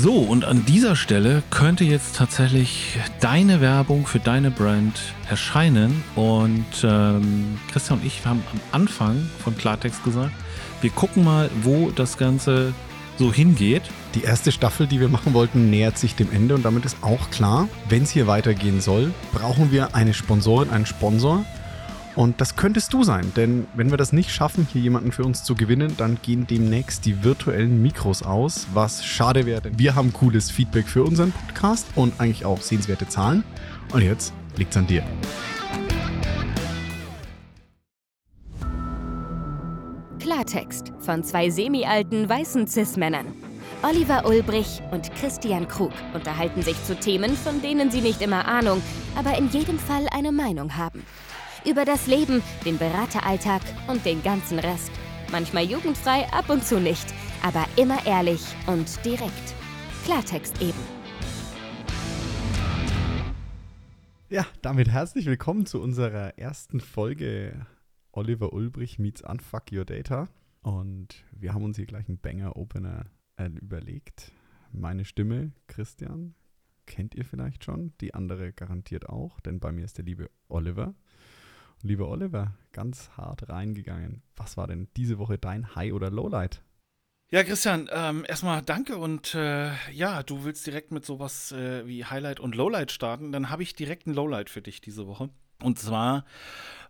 So, und an dieser Stelle könnte jetzt tatsächlich deine Werbung für deine Brand erscheinen. Und ähm, Christian und ich haben am Anfang von Klartext gesagt, wir gucken mal, wo das Ganze so hingeht. Die erste Staffel, die wir machen wollten, nähert sich dem Ende und damit ist auch klar, wenn es hier weitergehen soll, brauchen wir eine Sponsorin, einen Sponsor. Und das könntest du sein, denn wenn wir das nicht schaffen, hier jemanden für uns zu gewinnen, dann gehen demnächst die virtuellen Mikros aus, was schade wäre, denn wir haben cooles Feedback für unseren Podcast und eigentlich auch sehenswerte Zahlen. Und jetzt liegt's an dir. Klartext von zwei semi-alten weißen Cis-Männern. Oliver Ulbrich und Christian Krug unterhalten sich zu Themen, von denen sie nicht immer Ahnung, aber in jedem Fall eine Meinung haben. Über das Leben, den Berateralltag und den ganzen Rest. Manchmal jugendfrei, ab und zu nicht, aber immer ehrlich und direkt. Klartext eben. Ja, damit herzlich willkommen zu unserer ersten Folge Oliver Ulbrich meets Unfuck Your Data. Und wir haben uns hier gleich einen Banger-Opener äh, überlegt. Meine Stimme, Christian, kennt ihr vielleicht schon. Die andere garantiert auch, denn bei mir ist der liebe Oliver. Lieber Oliver, ganz hart reingegangen. Was war denn diese Woche dein High- oder Lowlight? Ja, Christian, ähm, erstmal danke und äh, ja, du willst direkt mit sowas äh, wie Highlight und Lowlight starten. Dann habe ich direkt ein Lowlight für dich diese Woche. Und zwar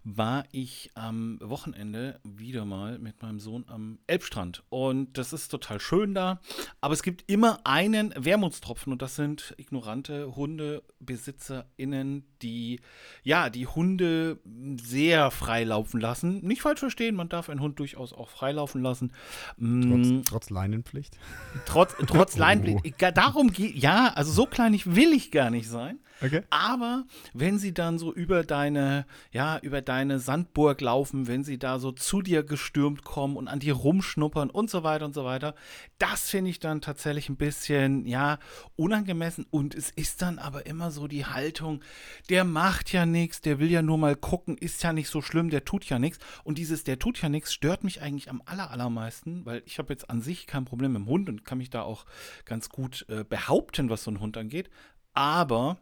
war ich am Wochenende wieder mal mit meinem Sohn am Elbstrand. Und das ist total schön da. Aber es gibt immer einen Wermutstropfen und das sind ignorante HundebesitzerInnen, die ja die Hunde sehr frei laufen lassen. Nicht falsch verstehen, man darf einen Hund durchaus auch frei laufen lassen. Trotz, mm. trotz Leinenpflicht. Trotz, trotz oh. Leinenpflicht. Darum geht, ja, also so klein will ich gar nicht sein. Okay. Aber wenn sie dann so über deine, ja, über deine Sandburg laufen, wenn sie da so zu dir gestürmt kommen und an dir rumschnuppern und so weiter und so weiter, das finde ich dann tatsächlich ein bisschen, ja, unangemessen. Und es ist dann aber immer so die Haltung, der macht ja nichts, der will ja nur mal gucken, ist ja nicht so schlimm, der tut ja nichts. Und dieses, der tut ja nichts, stört mich eigentlich am aller, allermeisten, weil ich habe jetzt an sich kein Problem mit dem Hund und kann mich da auch ganz gut äh, behaupten, was so ein Hund angeht. Aber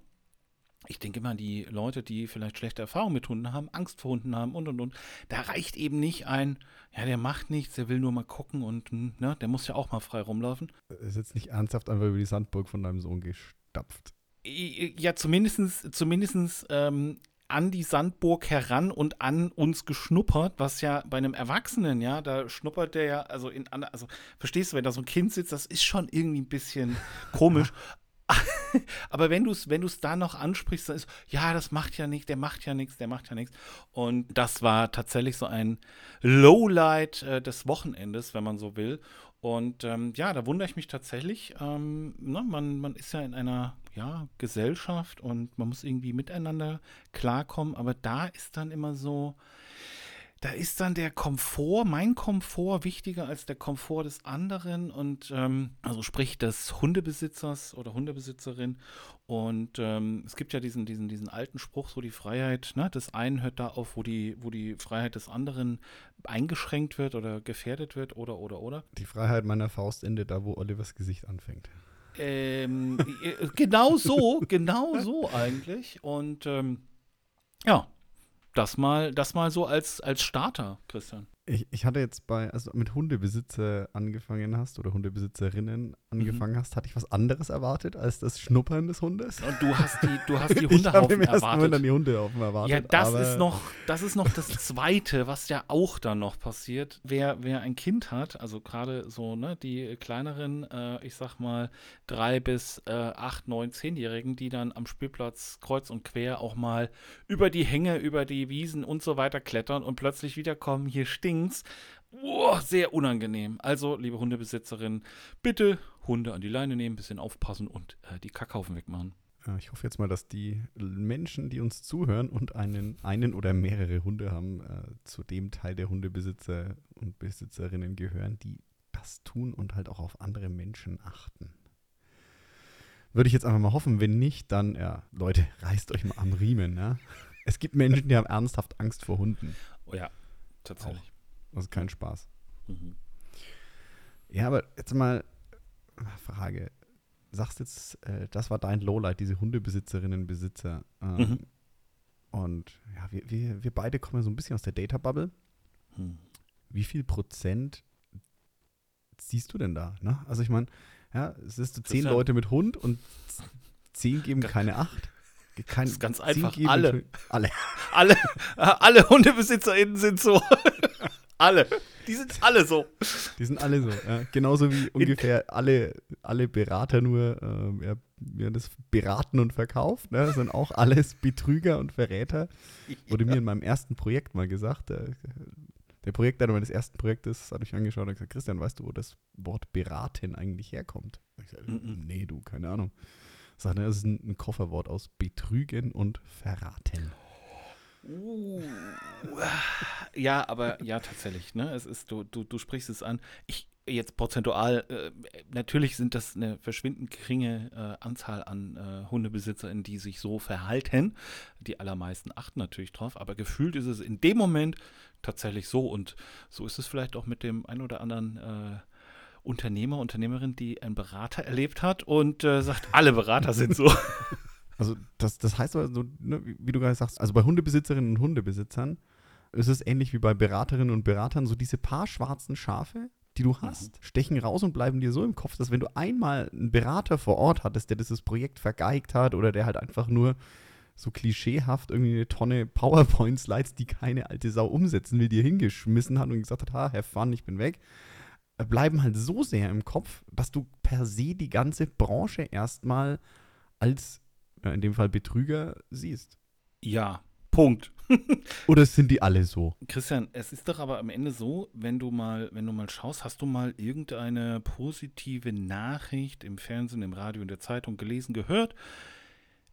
ich denke immer, die Leute, die vielleicht schlechte Erfahrungen mit Hunden haben, Angst vor Hunden haben und und und, da reicht eben nicht ein, ja, der macht nichts, der will nur mal gucken und ne, der muss ja auch mal frei rumlaufen. Ist jetzt nicht ernsthaft einfach über die Sandburg von deinem Sohn gestapft. Ja, zumindest, zumindest ähm, an die Sandburg heran und an uns geschnuppert, was ja bei einem Erwachsenen, ja, da schnuppert der ja, also in, also verstehst du, wenn da so ein Kind sitzt, das ist schon irgendwie ein bisschen komisch. Aber wenn du es wenn da noch ansprichst, dann ist, ja, das macht ja nichts, der macht ja nichts, der macht ja nichts. Und das war tatsächlich so ein Lowlight äh, des Wochenendes, wenn man so will. Und ähm, ja, da wundere ich mich tatsächlich. Ähm, ne, man, man ist ja in einer ja, Gesellschaft und man muss irgendwie miteinander klarkommen. Aber da ist dann immer so, da ist dann der Komfort, mein Komfort, wichtiger als der Komfort des anderen und ähm, also sprich des Hundebesitzers oder Hundebesitzerin. Und ähm, es gibt ja diesen, diesen, diesen alten Spruch, so die Freiheit ne, des einen hört da auf, wo die, wo die Freiheit des anderen eingeschränkt wird oder gefährdet wird oder oder oder. Die Freiheit meiner Faust endet da, wo Olivers Gesicht anfängt. Ähm, äh, genau so, genau so eigentlich. Und ähm, ja, das mal, das mal so als, als Starter, Christian. Ich, ich hatte jetzt bei, also mit Hundebesitzer angefangen hast oder Hundebesitzerinnen angefangen mhm. hast, hatte ich was anderes erwartet als das Schnuppern des Hundes. Und du hast die, du hast die Hundehaufen ich erwartet. Dann die Hundehaufen erwartet. Ja, das ist noch, das ist noch das Zweite, was ja auch dann noch passiert. Wer, wer ein Kind hat, also gerade so, ne, die kleineren, äh, ich sag mal, drei bis äh, acht, neun, zehnjährigen, die dann am Spielplatz kreuz und quer auch mal über die Hänge, über die Wiesen und so weiter klettern und plötzlich wiederkommen, hier stinkt Dings. Oh, sehr unangenehm. Also, liebe Hundebesitzerin, bitte Hunde an die Leine nehmen, ein bisschen aufpassen und äh, die Kackhaufen wegmachen. Ich hoffe jetzt mal, dass die Menschen, die uns zuhören und einen, einen oder mehrere Hunde haben, äh, zu dem Teil der Hundebesitzer und Besitzerinnen gehören, die das tun und halt auch auf andere Menschen achten. Würde ich jetzt einfach mal hoffen, wenn nicht, dann, ja, Leute, reißt euch mal am Riemen, ja. Es gibt Menschen, die haben ernsthaft Angst vor Hunden. Oh ja, tatsächlich. Auch. Das ist kein Spaß. Mhm. Ja, aber jetzt mal Frage. sagst jetzt, äh, das war dein Lowlight, diese Hundebesitzerinnen, Besitzer. Ähm, Mhm. Und ja, wir, wir, wir beide kommen so ein bisschen aus der Data-Bubble. Hm. Wie viel Prozent siehst du denn da? Ne? Also ich meine, ja, es ist so zehn Christian. Leute mit Hund und zehn geben keine acht. Kein, Das ist ganz einfach. Alle. Alle. Alle, alle HundebesitzerInnen sind so. alle. Die sind alle so. Die sind alle so. Ja. Genauso wie ungefähr alle, alle Berater nur ähm, ja, ja, das Beraten und Verkauf. Ne? Das sind auch alles Betrüger und Verräter. Wurde mir in meinem ersten Projekt mal gesagt. Der, der Projektleiter meines ersten Projektes hat mich angeschaut und gesagt: Christian, weißt du, wo das Wort beraten eigentlich herkommt? Ich sag, Mhm. Nee, du, keine Ahnung. Sagt er, das ist ein, ein Kofferwort aus Betrügen und Verraten. Uh, ja, aber ja, tatsächlich, ne? Es ist, du, du, du sprichst es an. Ich jetzt prozentual, äh, natürlich sind das eine verschwindend geringe äh, Anzahl an äh, HundebesitzerInnen, die sich so verhalten. Die allermeisten achten natürlich drauf, aber gefühlt ist es in dem Moment tatsächlich so. Und so ist es vielleicht auch mit dem ein oder anderen äh, Unternehmer, Unternehmerin, die einen Berater erlebt hat und äh, sagt, alle Berater sind so. Also das, das heißt aber so, ne, wie, du gerade sagst, also bei Hundebesitzerinnen und Hundebesitzern ist es ähnlich wie bei Beraterinnen und Beratern, so diese paar schwarzen Schafe, die du hast, stechen raus und bleiben dir so im Kopf, dass wenn du einmal einen Berater vor Ort hattest, der dieses Projekt vergeigt hat oder der halt einfach nur so klischeehaft irgendwie eine Tonne PowerPoint-Slides, die keine alte Sau umsetzen will, dir hingeschmissen hat und gesagt hat, ha, have fun, ich bin weg, äh, bleiben halt so sehr im Kopf, dass du per se die ganze Branche erstmal als, ja, in dem Fall Betrüger, siehst. ja, Punkt. Oder sind die alle so? Christian, es ist doch aber am Ende so, wenn du mal, wenn du mal schaust, hast du mal irgendeine positive Nachricht im Fernsehen, im Radio, in der Zeitung gelesen, gehört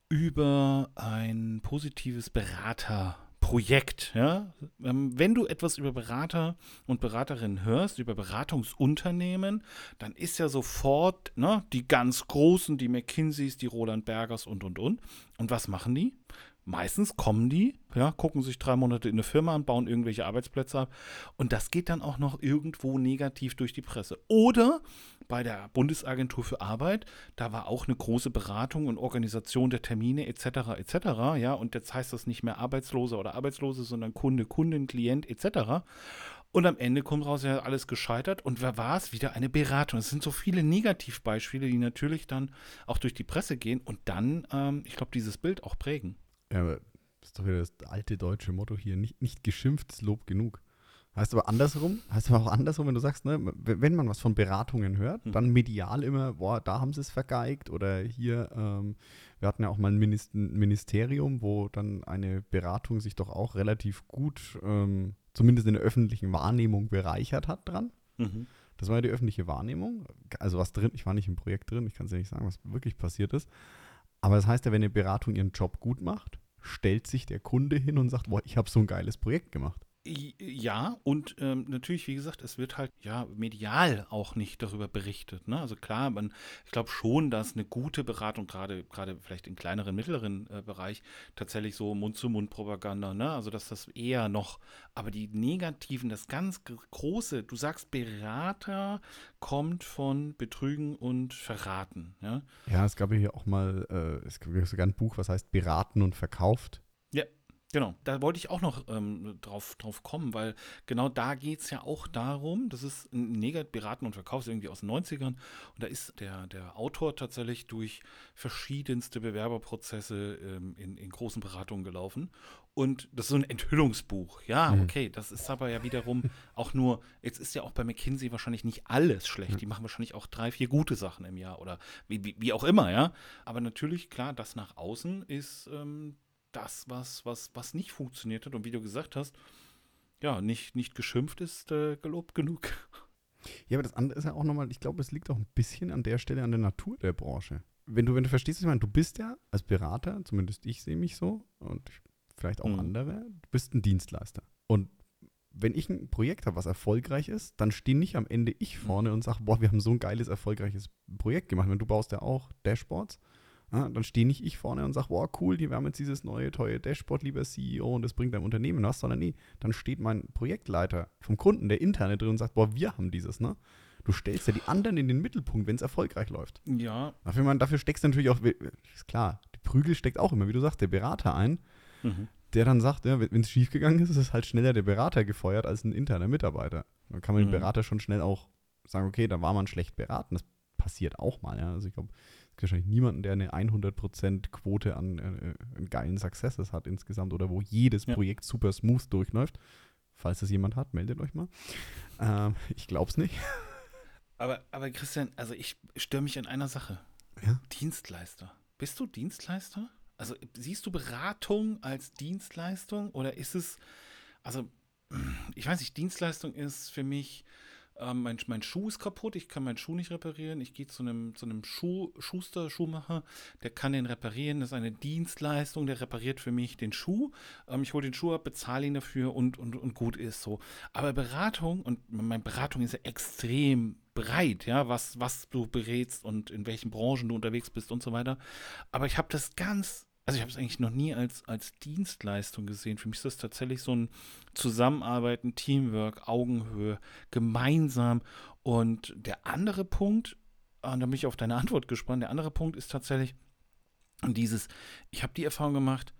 über ein positives Beraterprojekt, ja? Ähm, Wenn du etwas über Berater und Beraterinnen hörst, über Beratungsunternehmen, dann ist ja sofort ne, die ganz großen, die McKinseys, die Roland Bergers und und und. Und was machen die? Meistens kommen die, ja, gucken sich drei Monate in eine Firma an, bauen irgendwelche Arbeitsplätze ab und das geht dann auch noch irgendwo negativ durch die Presse. Oder bei der Bundesagentur für Arbeit, da war auch eine große Beratung und Organisation der Termine etc. etc. Ja, und jetzt heißt das nicht mehr Arbeitsloser oder Arbeitslose, sondern Kunde, Kundin, Klient etc. Und am Ende kommt raus, ja, alles gescheitert. Und wer war es? Wieder eine Beratung. Es sind so viele Negativbeispiele, die natürlich dann auch durch die Presse gehen und dann, ähm, ich glaube, dieses Bild auch prägen. Ja, aber das ist doch wieder das alte deutsche Motto hier, nicht, nicht geschimpft ist Lob genug. Heißt aber andersrum, heißt aber auch andersrum, wenn du sagst, ne, wenn man was von Beratungen hört, Mhm. dann medial immer, boah, da haben sie es vergeigt oder hier, ähm, wir hatten ja auch mal ein Ministerium, wo dann eine Beratung sich doch auch relativ gut, ähm, zumindest in der öffentlichen Wahrnehmung bereichert hat dran. Mhm. Das war ja die öffentliche Wahrnehmung. Also was drin, ich war nicht im Projekt drin, ich kann es ja nicht sagen, was wirklich passiert ist. Aber das heißt ja, wenn eine Beratung ihren Job gut macht, stellt sich der Kunde hin und sagt, boah, ich habe so ein geiles Projekt gemacht. Ja, und ähm, natürlich, wie gesagt, es wird halt ja medial auch nicht darüber berichtet. Ne? Also klar, man, ich glaube schon, dass eine gute Beratung, gerade gerade vielleicht im kleineren, mittleren äh, Bereich, tatsächlich so Mund-zu-Mund-Propaganda, ne? Also dass das eher noch, aber die negativen, das ganz große, du sagst, Berater kommt von Betrügen und Verraten, ja. Ja, es gab ja hier auch mal, äh, es gab sogar ein Buch, was heißt Beraten und Verkauft. Genau, da wollte ich auch noch ähm, drauf, drauf kommen, weil genau da geht es ja auch darum, das ist ein Negat Beraten und Verkauf, ist irgendwie aus den 90ern und da ist der, der Autor tatsächlich durch verschiedenste Bewerberprozesse ähm, in, in großen Beratungen gelaufen. Und das ist so ein Enthüllungsbuch, ja, Mhm. okay, das ist aber ja wiederum auch nur, jetzt ist ja auch bei McKinsey wahrscheinlich nicht alles schlecht, die machen wahrscheinlich auch drei, vier gute Sachen im Jahr oder wie, wie, wie auch immer, ja, aber natürlich, klar, das nach außen ist ähm, das, was, was, was nicht funktioniert hat. Und wie du gesagt hast, ja, nicht, nicht geschimpft ist äh, gelobt genug. Ja, aber das andere ist ja auch nochmal, ich glaube, es liegt auch ein bisschen an der Stelle an der Natur der Branche. Wenn du, wenn du verstehst, ich meine, du bist ja als Berater, zumindest ich sehe mich so und vielleicht auch Mhm. andere, du bist ein Dienstleister. Und wenn ich ein Projekt habe, was erfolgreich ist, dann stehe nicht am Ende ich vorne und sage, boah, wir haben so ein geiles, erfolgreiches Projekt gemacht. Wenn du baust ja auch Dashboards, ja, dann stehe nicht ich vorne und sage, boah, cool, wir haben jetzt dieses neue, teure Dashboard, lieber CEO, und das bringt deinem Unternehmen was, sondern nee, dann steht mein Projektleiter vom Kunden, der interne drin und sagt, boah, wir haben dieses, ne? Du stellst ja die anderen in den Mittelpunkt, wenn es erfolgreich läuft. Ja. Dafür, man, dafür steckst du natürlich auch, ist klar, die Prügel steckt auch immer, wie du sagst, der Berater ein, Mhm. der dann sagt, ja, wenn es schiefgegangen ist, ist es halt schneller der Berater gefeuert als ein interner Mitarbeiter. Dann kann man Mhm. den Berater schon schnell auch sagen, okay, da war man schlecht beraten. Das passiert auch mal, ja. Also ich glaube, gibt wahrscheinlich niemanden, der eine 100% Quote an, äh, an geilen Successes hat insgesamt oder wo jedes Ja. Projekt super smooth durchläuft. Falls das jemand hat, meldet euch mal. Ähm, ich glaube es nicht. Aber, aber Christian, also ich störe mich an einer Sache. Ja. Dienstleister. Bist du Dienstleister? Also siehst du Beratung als Dienstleistung oder ist es, also ich weiß nicht, Dienstleistung ist für mich, ähm, mein, mein Schuh ist kaputt, ich kann meinen Schuh nicht reparieren, ich gehe zu einem, zu einem Schuh, Schuster, Schuhmacher, der kann den reparieren, das ist eine Dienstleistung, der repariert für mich den Schuh, ähm, ich hole den Schuh ab, bezahle ihn dafür und, und, und gut ist so. Aber Beratung, und meine Beratung ist ja extrem breit, ja, was, was du berätst und in welchen Branchen du unterwegs bist und so weiter. Aber ich habe das ganz, also ich habe es eigentlich noch nie als, als Dienstleistung gesehen. Für mich ist das tatsächlich so ein Zusammenarbeiten, Teamwork, Augenhöhe, gemeinsam. Und der andere Punkt, und da bin ich auf deine Antwort gespannt, der andere Punkt ist tatsächlich dieses, ich habe die Erfahrung gemacht,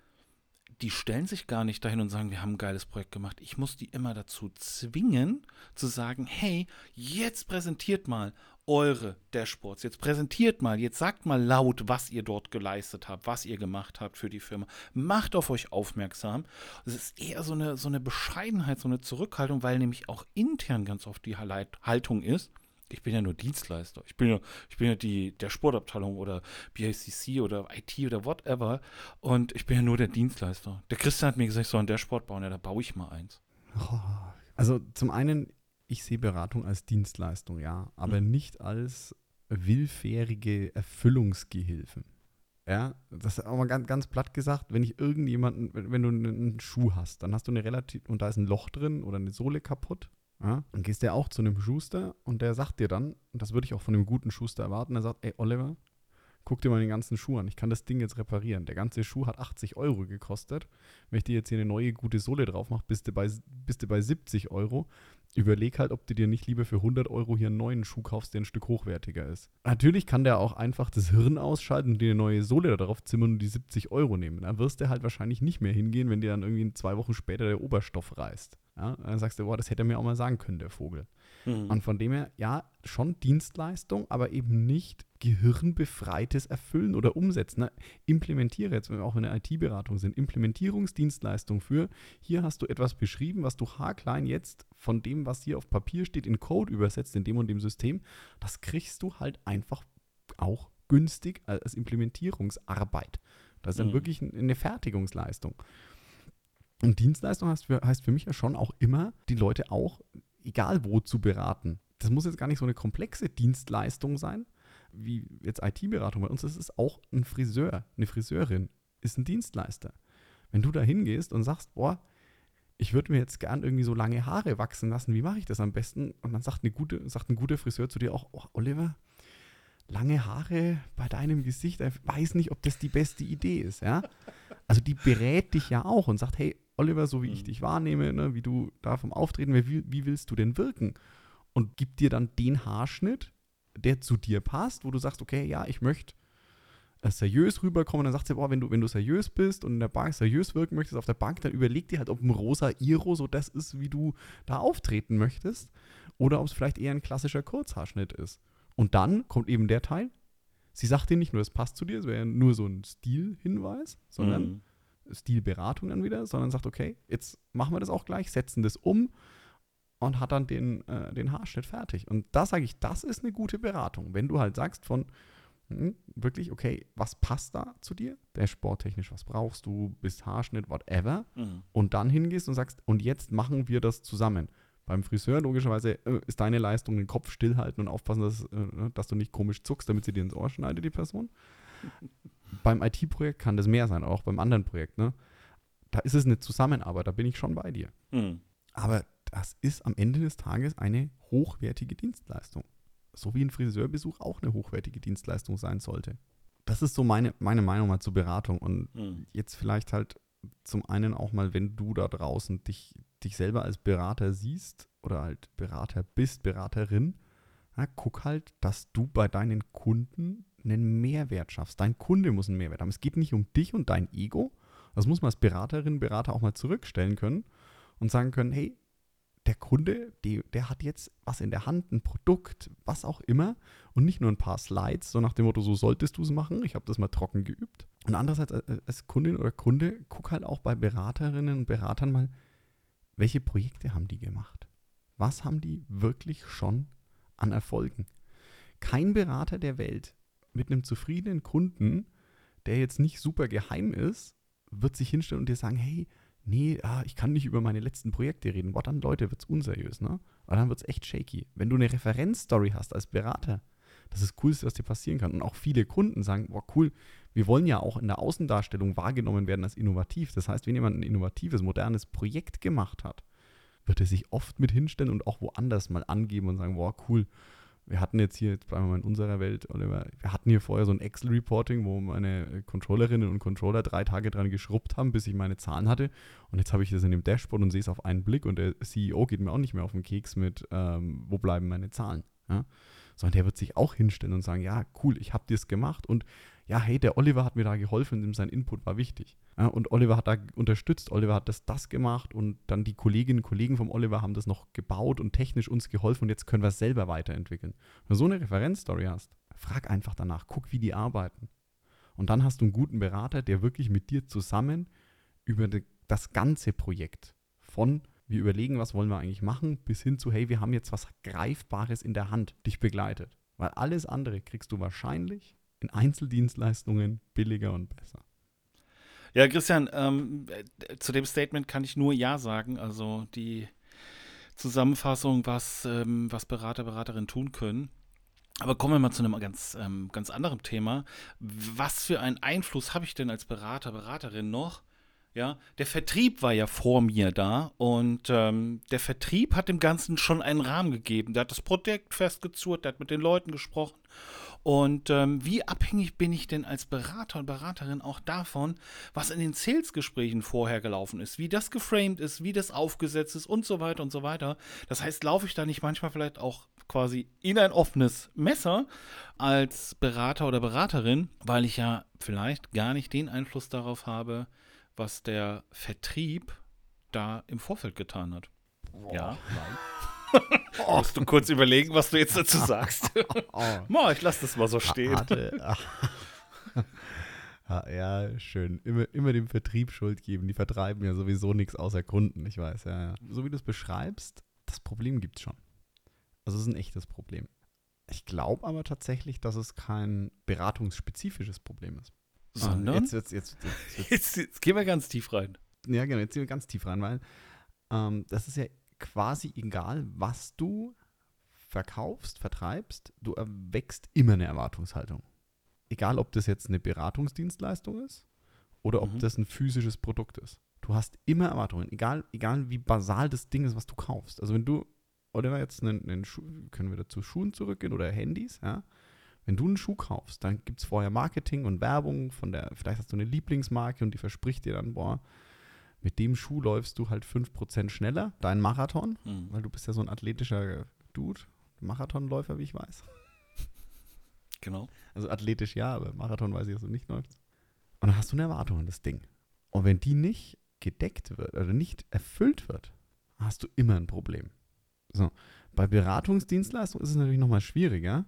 die stellen sich gar nicht dahin und sagen, wir haben ein geiles Projekt gemacht. Ich muss die immer dazu zwingen, zu sagen, hey, jetzt präsentiert mal eure Dashboards, jetzt präsentiert mal, jetzt sagt mal laut, was ihr dort geleistet habt, was ihr gemacht habt für die Firma. Macht auf euch aufmerksam. Es ist eher so eine, so eine Bescheidenheit, so eine Zurückhaltung, weil nämlich auch intern ganz oft die Haltung ist, ich bin ja nur Dienstleister. Ich bin ja, ich bin ja die, der Sportabteilung oder BICC oder IT oder whatever. Und ich bin ja nur der Dienstleister. Der Christian hat mir gesagt, ich soll ein Dashboard bauen. Ja, da baue ich mal eins. Also zum einen, ich sehe Beratung als Dienstleistung, ja, aber nicht als willfährige Erfüllungsgehilfen. Ja, das ist aber ganz, ganz platt gesagt, wenn ich irgendjemanden, wenn, wenn du einen Schuh hast, dann hast du eine relativ, und da ist ein Loch drin oder eine Sohle kaputt, ja, dann gehst du ja auch zu einem Schuster und der sagt dir dann, und das würde ich auch von einem guten Schuster erwarten, der sagt, ey Oliver, guck dir mal den ganzen Schuh an, ich kann das Ding jetzt reparieren. Der ganze Schuh hat 80 Euro gekostet. Wenn ich dir jetzt hier eine neue gute Sohle drauf mache, bist du bei, bist du bei 70 Euro. Überleg halt, ob du dir nicht lieber für 100 Euro hier einen neuen Schuh kaufst, der ein Stück hochwertiger ist. Natürlich kann der auch einfach das Hirn ausschalten und dir eine neue Sohle darauf zimmern und die 70 Euro nehmen. Dann wirst du halt wahrscheinlich nicht mehr hingehen, wenn dir dann irgendwie zwei Wochen später der Oberstoff reißt. Ja, dann sagst du, boah, das hätte er mir auch mal sagen können, der Vogel. Und von dem her, ja, schon Dienstleistung, aber eben nicht gehirnbefreites Erfüllen oder Umsetzen. Ne? Implementiere jetzt, wenn wir auch in der IT-Beratung sind, Implementierungsdienstleistung für, hier hast du etwas beschrieben, was du haarklein jetzt von dem, was hier auf Papier steht, in Code übersetzt, in dem und dem System. Das kriegst du halt einfach auch günstig als Implementierungsarbeit. Das ist dann Mhm. wirklich eine Fertigungsleistung. Und Dienstleistung heißt für, heißt für mich ja schon auch immer, die Leute auch, egal wo, zu beraten. Das muss jetzt gar nicht so eine komplexe Dienstleistung sein, wie jetzt IT-Beratung. Bei uns ist es auch ein Friseur, eine Friseurin, ist ein Dienstleister. Wenn du da hingehst und sagst, boah, ich würde mir jetzt gern irgendwie so lange Haare wachsen lassen, wie mache ich das am besten? Und dann sagt, eine gute, sagt ein guter Friseur zu dir auch, oh, Oliver, lange Haare bei deinem Gesicht, ich weiß nicht, ob das die beste Idee ist, ja. Also die berät dich ja auch und sagt, hey, Oliver, so wie ich Mhm. dich wahrnehme, ne, wie du da vom Auftreten, wie, wie willst du denn wirken? Und gibt dir dann den Haarschnitt, der zu dir passt, wo du sagst, okay, ja, ich möchte äh, seriös rüberkommen. Dann sagt sie, boah, wenn du, wenn du seriös bist und in der Bank seriös wirken möchtest auf der Bank, dann überleg dir halt, ob ein rosa Iro so das ist, wie du da auftreten möchtest. Oder ob es vielleicht eher ein klassischer Kurzhaarschnitt ist. Und dann kommt eben der Teil. Sie sagt dir nicht nur, es passt zu dir, es wäre ja nur so ein Stilhinweis, sondern Mhm. Stilberatung dann wieder, sondern sagt, okay, jetzt machen wir das auch gleich, setzen das um und hat dann den, äh, den Haarschnitt fertig. Und da sage ich, das ist eine gute Beratung. Wenn du halt sagst von hm, wirklich, okay, was passt da zu dir? Dashboard-technisch, was brauchst du, bist Haarschnitt, whatever. Mhm. Und dann hingehst und sagst, und jetzt machen wir das zusammen. Beim Friseur logischerweise äh, ist deine Leistung den Kopf stillhalten und aufpassen, dass, äh, dass du nicht komisch zuckst, damit sie dir ins Ohr schneidet, die Person. Beim IT-Projekt kann das mehr sein, auch beim anderen Projekt. Ne? Da ist es eine Zusammenarbeit, da bin ich schon bei dir. Mhm. Aber das ist am Ende des Tages eine hochwertige Dienstleistung. So wie ein Friseurbesuch auch eine hochwertige Dienstleistung sein sollte. Das ist so meine, meine Meinung mal zur Beratung. Und Mhm. jetzt vielleicht halt zum einen auch mal, wenn du da draußen dich, dich selber als Berater siehst oder halt Berater bist, Beraterin, Ja, guck halt, dass du bei deinen Kunden einen Mehrwert schaffst. Dein Kunde muss einen Mehrwert haben. Es geht nicht um dich und dein Ego. Das muss man als Beraterin, Berater auch mal zurückstellen können und sagen können, hey, der Kunde, die, der hat jetzt was in der Hand, ein Produkt, was auch immer und nicht nur ein paar Slides, so nach dem Motto, so solltest du es machen. Ich habe das mal trocken geübt. Und andererseits äh, äh, als Kundin oder Kunde, guck halt auch bei Beraterinnen und Beratern mal, welche Projekte haben die gemacht? Was haben die wirklich schon an Erfolgen? Kein Berater der Welt mit einem zufriedenen Kunden, der jetzt nicht super geheim ist, wird sich hinstellen und dir sagen, hey, nee, ah, ich kann nicht über meine letzten Projekte reden. Boah, dann, Leute, wird es unseriös, ne? Aber dann wird es echt shaky. Wenn du eine Referenzstory hast als Berater, das ist das Coolste, was dir passieren kann. Und auch viele Kunden sagen, boah, cool, wir wollen ja auch in der Außendarstellung wahrgenommen werden als innovativ. Das heißt, wenn jemand ein innovatives, modernes Projekt gemacht hat, wird er sich oft mit hinstellen und auch woanders mal angeben und sagen, boah, cool, wir hatten jetzt hier, jetzt bleiben wir mal in unserer Welt, Oliver, wir hatten hier vorher so ein Excel-Reporting, wo meine Controllerinnen und Controller drei Tage dran geschrubbt haben, bis ich meine Zahlen hatte. Und jetzt habe ich das in dem Dashboard und sehe es auf einen Blick und der CEO geht mir auch nicht mehr auf den Keks mit, ähm, wo bleiben meine Zahlen. Ja? Sondern der wird sich auch hinstellen und sagen, ja, cool, ich habe das gemacht und ja, hey, der Oliver hat mir da geholfen und sein Input war wichtig. Ja, und Oliver hat da unterstützt, Oliver hat das, das gemacht und dann die Kolleginnen und Kollegen vom Oliver haben das noch gebaut und technisch uns geholfen und jetzt können wir es selber weiterentwickeln. Wenn du so eine Referenzstory hast, frag einfach danach, guck, wie die arbeiten. Und dann hast du einen guten Berater, der wirklich mit dir zusammen über das ganze Projekt von wir überlegen, was wollen wir eigentlich machen, bis hin zu, hey, wir haben jetzt was Greifbares in der Hand, dich begleitet. Weil alles andere kriegst du wahrscheinlich in Einzeldienstleistungen billiger und besser. Ja, Christian, ähm, zu dem Statement kann ich nur Ja sagen. Also die Zusammenfassung, was, ähm, was Berater, Beraterinnen tun können. Aber kommen wir mal zu einem ganz, ähm, ganz anderen Thema. Was für einen Einfluss habe ich denn als Berater, Beraterin noch ja, der Vertrieb war ja vor mir da und ähm, der Vertrieb hat dem Ganzen schon einen Rahmen gegeben. Der hat das Projekt festgezurrt, der hat mit den Leuten gesprochen. Und ähm, wie abhängig bin ich denn als Berater und Beraterin auch davon, was in den Sales-Gesprächen vorher gelaufen ist, wie das geframed ist, wie das aufgesetzt ist und so weiter und so weiter. Das heißt, laufe ich da nicht manchmal vielleicht auch quasi in ein offenes Messer als Berater oder Beraterin, weil ich ja vielleicht gar nicht den Einfluss darauf habe, was der Vertrieb da im Vorfeld getan hat. Boah, ja. Nein. Oh. Musst du kurz überlegen, was du jetzt dazu sagst. oh. Mo, ich lasse das mal so stehen. ja, schön. Immer, immer dem Vertrieb Schuld geben. Die vertreiben ja sowieso nichts außer Kunden, ich weiß. Ja, ja. So wie du es beschreibst, das Problem gibt es schon. Also es ist ein echtes Problem. Ich glaube aber tatsächlich, dass es kein beratungsspezifisches Problem ist. Sondern? Jetzt, jetzt, jetzt, jetzt, jetzt, jetzt gehen wir ganz tief rein. Ja, genau, jetzt gehen wir ganz tief rein, weil ähm, das ist ja quasi egal, was du verkaufst, vertreibst, du erwächst immer eine Erwartungshaltung. Egal, ob das jetzt eine Beratungsdienstleistung ist oder ob mhm. das ein physisches Produkt ist. Du hast immer Erwartungen, egal, egal wie basal das Ding ist, was du kaufst. Also wenn du, oder jetzt einen, einen Schuh, können wir dazu Schuhen zurückgehen oder Handys, ja, wenn du einen Schuh kaufst, dann gibt es vorher Marketing und Werbung von der, vielleicht hast du eine Lieblingsmarke und die verspricht dir dann, boah, mit dem Schuh läufst du halt 5% schneller, dein Marathon, mhm. weil du bist ja so ein athletischer Dude, Marathonläufer, wie ich weiß. Genau. Also athletisch ja, aber Marathon weiß ich, dass du nicht läufst. Und dann hast du eine Erwartung an das Ding. Und wenn die nicht gedeckt wird oder nicht erfüllt wird, hast du immer ein Problem. So, bei Beratungsdienstleistungen ist es natürlich nochmal schwieriger,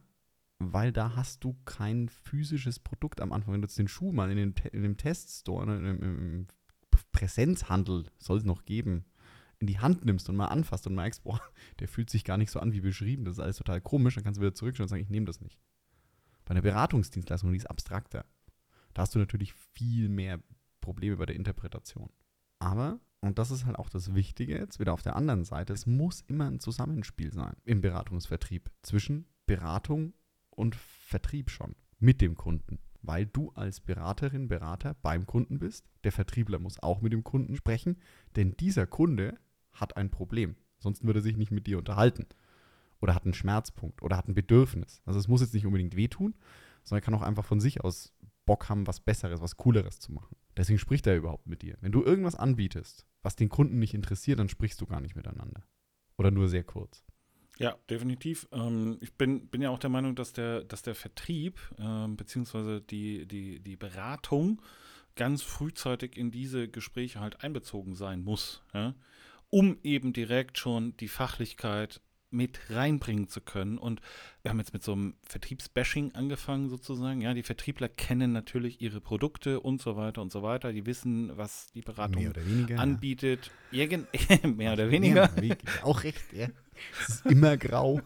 weil da hast du kein physisches Produkt am Anfang. Wenn du jetzt den Schuh mal in, den, in dem Teststore, ne, im, im Präsenzhandel, soll es noch geben, in die Hand nimmst und mal anfasst und merkst, boah, der fühlt sich gar nicht so an wie beschrieben, das ist alles total komisch, dann kannst du wieder zurückschauen und sagen, ich nehme das nicht. Bei einer Beratungsdienstleistung, die ist abstrakter. Da hast du natürlich viel mehr Probleme bei der Interpretation. Aber, und das ist halt auch das Wichtige jetzt, wieder auf der anderen Seite, es muss immer ein Zusammenspiel sein im Beratungsvertrieb zwischen Beratung und Vertrieb schon mit dem Kunden, weil du als Beraterin, Berater beim Kunden bist. Der Vertriebler muss auch mit dem Kunden sprechen, denn dieser Kunde hat ein Problem. Sonst würde er sich nicht mit dir unterhalten. Oder hat einen Schmerzpunkt oder hat ein Bedürfnis. Also es muss jetzt nicht unbedingt wehtun, sondern er kann auch einfach von sich aus Bock haben, was Besseres, was Cooleres zu machen. Deswegen spricht er überhaupt mit dir. Wenn du irgendwas anbietest, was den Kunden nicht interessiert, dann sprichst du gar nicht miteinander. Oder nur sehr kurz. Ja, definitiv. Ähm, ich bin, bin ja auch der Meinung, dass der, dass der Vertrieb ähm, beziehungsweise die, die, die Beratung ganz frühzeitig in diese Gespräche halt einbezogen sein muss, ja? um eben direkt schon die Fachlichkeit mit reinbringen zu können. Und wir haben jetzt mit so einem Vertriebsbashing angefangen sozusagen. Ja, die Vertriebler kennen natürlich ihre Produkte und so weiter und so weiter. Die wissen, was die Beratung Mehr weniger, anbietet. Ja. mehr oder weniger. Ja, auch recht, ja. Es ist immer grau.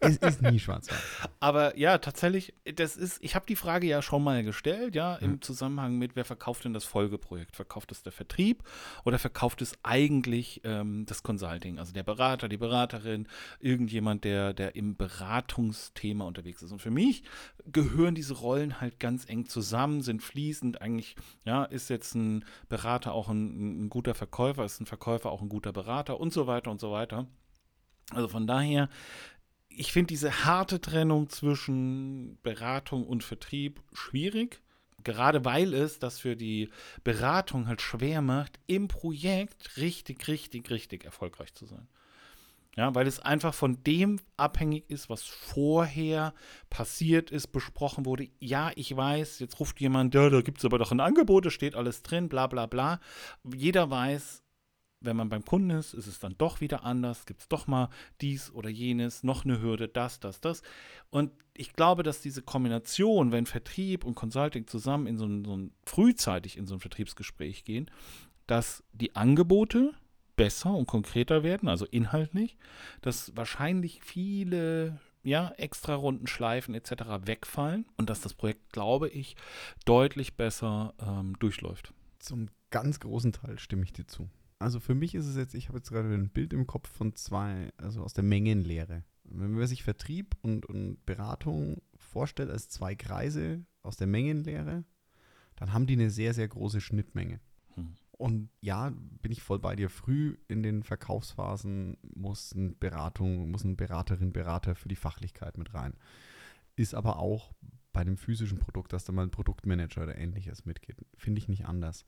es ist nie schwarz-weiß. Aber ja, tatsächlich, das ist, ich habe die Frage ja schon mal gestellt, ja, im mhm. Zusammenhang mit, wer verkauft denn das Folgeprojekt? Verkauft es der Vertrieb oder verkauft es eigentlich ähm, das Consulting? Also der Berater, die Beraterin, irgendjemand, der, der im Beratungsthema unterwegs ist. Und für mich gehören diese Rollen halt ganz eng zusammen, sind fließend. Eigentlich, ja, ist jetzt ein Berater auch ein, ein guter Verkäufer, ist ein Verkäufer auch ein guter Berater und so weiter und so weiter. Also von daher, ich finde diese harte Trennung zwischen Beratung und Vertrieb schwierig. Gerade weil es das für die Beratung halt schwer macht, im Projekt richtig, richtig, richtig erfolgreich zu sein. Ja, weil es einfach von dem abhängig ist, was vorher passiert ist, besprochen wurde. Ja, ich weiß, jetzt ruft jemand, ja, da gibt es aber doch ein Angebot, da steht alles drin, bla bla bla. Jeder weiß, wenn man beim Kunden ist, ist es dann doch wieder anders, gibt es doch mal dies oder jenes, noch eine Hürde, das, das, das. Und ich glaube, dass diese Kombination, wenn Vertrieb und Consulting zusammen in so ein, so ein frühzeitig in so ein Vertriebsgespräch gehen, dass die Angebote besser und konkreter werden, also inhaltlich, dass wahrscheinlich viele ja, extra Runden, Schleifen etc. wegfallen und dass das Projekt, glaube ich, deutlich besser ähm, durchläuft. Zum ganz großen Teil stimme ich dir zu also für mich ist es jetzt, ich habe jetzt gerade ein Bild im Kopf von zwei, also aus der Mengenlehre. Wenn man sich Vertrieb und, und Beratung vorstellt als zwei Kreise aus der Mengenlehre, dann haben die eine sehr, sehr große Schnittmenge. Hm. Und ja, bin ich voll bei dir. Früh in den Verkaufsphasen muss eine Beratung, muss ein Beraterin, Berater für die Fachlichkeit mit rein. Ist aber auch bei einem physischen Produkt, dass da mal ein Produktmanager oder ähnliches mitgeht. Finde ich nicht anders.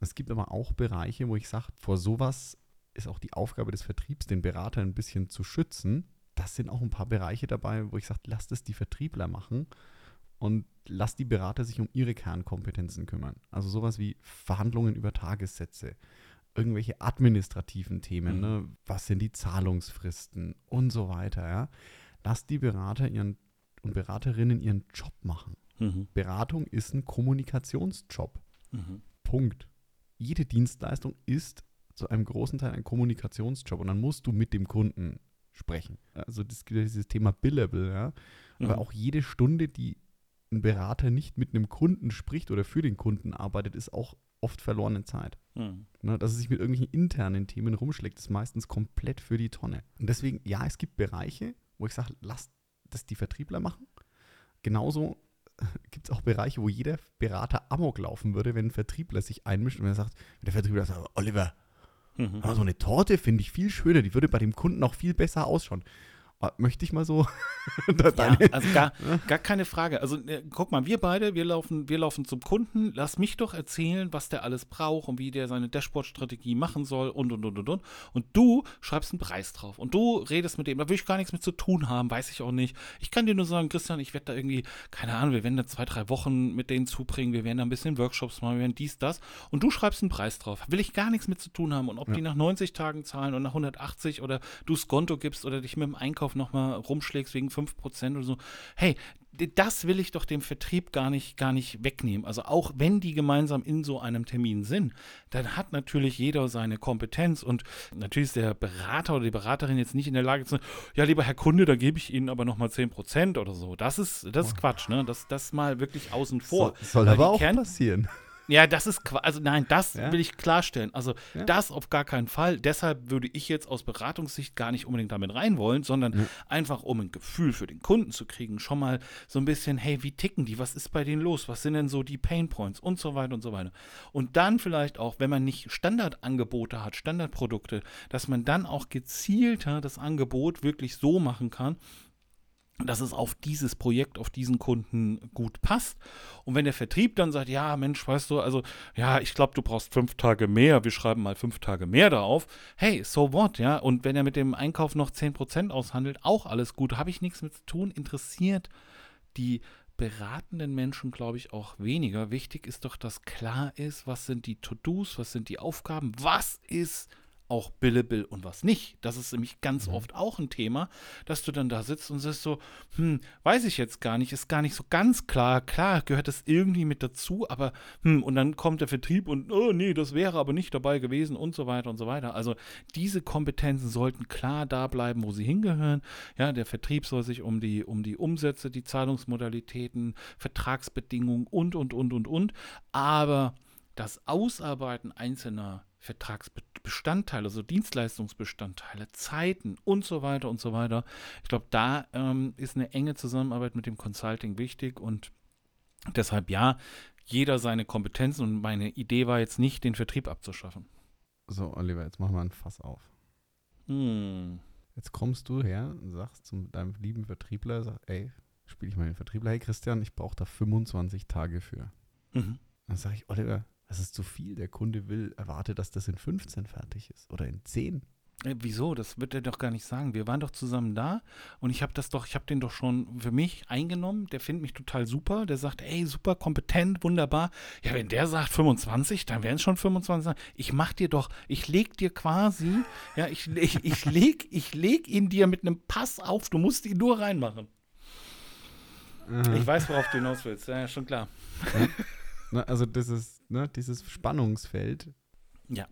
Es gibt aber auch Bereiche, wo ich sage, vor sowas ist auch die Aufgabe des Vertriebs, den Berater ein bisschen zu schützen. Das sind auch ein paar Bereiche dabei, wo ich sage, lasst es die Vertriebler machen und lasst die Berater sich um ihre Kernkompetenzen kümmern. Also sowas wie Verhandlungen über Tagessätze, irgendwelche administrativen Themen, mhm. ne? was sind die Zahlungsfristen und so weiter. Ja? Lasst die Berater ihren und Beraterinnen ihren Job machen. Mhm. Beratung ist ein Kommunikationsjob. Mhm. Punkt jede Dienstleistung ist zu einem großen Teil ein Kommunikationsjob und dann musst du mit dem Kunden sprechen. Also das, dieses Thema Billable, ja. Aber mhm. auch jede Stunde, die ein Berater nicht mit einem Kunden spricht oder für den Kunden arbeitet, ist auch oft verlorene Zeit. Mhm. Ne, dass es sich mit irgendwelchen internen Themen rumschlägt, ist meistens komplett für die Tonne. Und deswegen, ja, es gibt Bereiche, wo ich sage, lass das die Vertriebler machen. Genauso gibt es auch Bereiche, wo jeder Berater Amok laufen würde, wenn ein Vertriebler sich einmischt und er sagt, der Vertriebler sagt, Oliver, mhm. so eine Torte finde ich viel schöner, die würde bei dem Kunden auch viel besser ausschauen. Ah, möchte ich mal so. ja, also gar, gar keine Frage. Also äh, guck mal, wir beide, wir laufen, wir laufen zum Kunden. Lass mich doch erzählen, was der alles braucht und wie der seine Dashboard-Strategie machen soll und und und und und. Und du schreibst einen Preis drauf und du redest mit dem. Da will ich gar nichts mit zu tun haben, weiß ich auch nicht. Ich kann dir nur sagen, Christian, ich werde da irgendwie, keine Ahnung, wir werden da zwei, drei Wochen mit denen zubringen, wir werden da ein bisschen Workshops machen, wir werden dies, das. Und du schreibst einen Preis drauf. Will ich gar nichts mit zu tun haben. Und ob ja. die nach 90 Tagen zahlen und nach 180 oder du Skonto gibst oder dich mit dem Einkauf Einkauf nochmal rumschlägst wegen 5% oder so. Hey, das will ich doch dem Vertrieb gar nicht, gar nicht wegnehmen. Also auch wenn die gemeinsam in so einem Termin sind, dann hat natürlich jeder seine Kompetenz und natürlich ist der Berater oder die Beraterin jetzt nicht in der Lage zu sagen, ja, lieber Herr Kunde, da gebe ich Ihnen aber nochmal 10% oder so. Das ist, das ist oh. Quatsch, ne? Das, das mal wirklich außen vor. So, soll aber auch Kern passieren. Ja, das ist, also nein, das ja? will ich klarstellen. Also ja? das auf gar keinen Fall. Deshalb würde ich jetzt aus Beratungssicht gar nicht unbedingt damit rein wollen, sondern ja. einfach um ein Gefühl für den Kunden zu kriegen, schon mal so ein bisschen, hey, wie ticken die? Was ist bei denen los? Was sind denn so die Pain Points und so weiter und so weiter. Und dann vielleicht auch, wenn man nicht Standardangebote hat, Standardprodukte, dass man dann auch gezielter das Angebot wirklich so machen kann, dass es auf dieses Projekt, auf diesen Kunden gut passt. Und wenn der Vertrieb dann sagt, ja, Mensch, weißt du, also, ja, ich glaube, du brauchst fünf Tage mehr, wir schreiben mal fünf Tage mehr darauf, hey, so what, ja, und wenn er mit dem Einkauf noch 10% aushandelt, auch alles gut, habe ich nichts mit zu tun, interessiert die beratenden Menschen, glaube ich, auch weniger. Wichtig ist doch, dass klar ist, was sind die To-Dos, was sind die Aufgaben, was ist auch billable und was nicht. Das ist nämlich ganz mhm. oft auch ein Thema, dass du dann da sitzt und sagst so, hm, weiß ich jetzt gar nicht, ist gar nicht so ganz klar. Klar gehört das irgendwie mit dazu, aber hm, und dann kommt der Vertrieb und, oh nee, das wäre aber nicht dabei gewesen und so weiter und so weiter. Also diese Kompetenzen sollten klar da bleiben, wo sie hingehören. Ja, der Vertrieb soll sich um die, um die Umsätze, die Zahlungsmodalitäten, Vertragsbedingungen und, und, und, und, und. Aber das Ausarbeiten einzelner Vertragsbestandteile, also Dienstleistungsbestandteile, Zeiten und so weiter und so weiter. Ich glaube, da ähm, ist eine enge Zusammenarbeit mit dem Consulting wichtig und deshalb ja, jeder seine Kompetenzen und meine Idee war jetzt nicht, den Vertrieb abzuschaffen. So, Oliver, jetzt machen wir ein Fass auf. Hm. Jetzt kommst du her und sagst zu deinem lieben Vertriebler, sag, ey, spiele ich mal den Vertriebler, hey Christian, ich brauche da 25 Tage für. Mhm. Dann sage ich, Oliver, das ist zu viel. Der Kunde will, erwartet, dass das in 15 fertig ist oder in 10. Äh, wieso? Das wird er doch gar nicht sagen. Wir waren doch zusammen da und ich habe das doch, ich habe den doch schon für mich eingenommen. Der findet mich total super. Der sagt, ey, super kompetent, wunderbar. Ja, wenn der sagt 25, dann wären es schon 25. Ich mach dir doch, ich leg dir quasi, ja, ich, ich, ich leg, ich leg ihn dir mit einem Pass auf. Du musst ihn nur reinmachen. Aha. Ich weiß, worauf du hinaus willst. Ja, schon klar. Na, also das ist ne, dieses Spannungsfeld. Ja.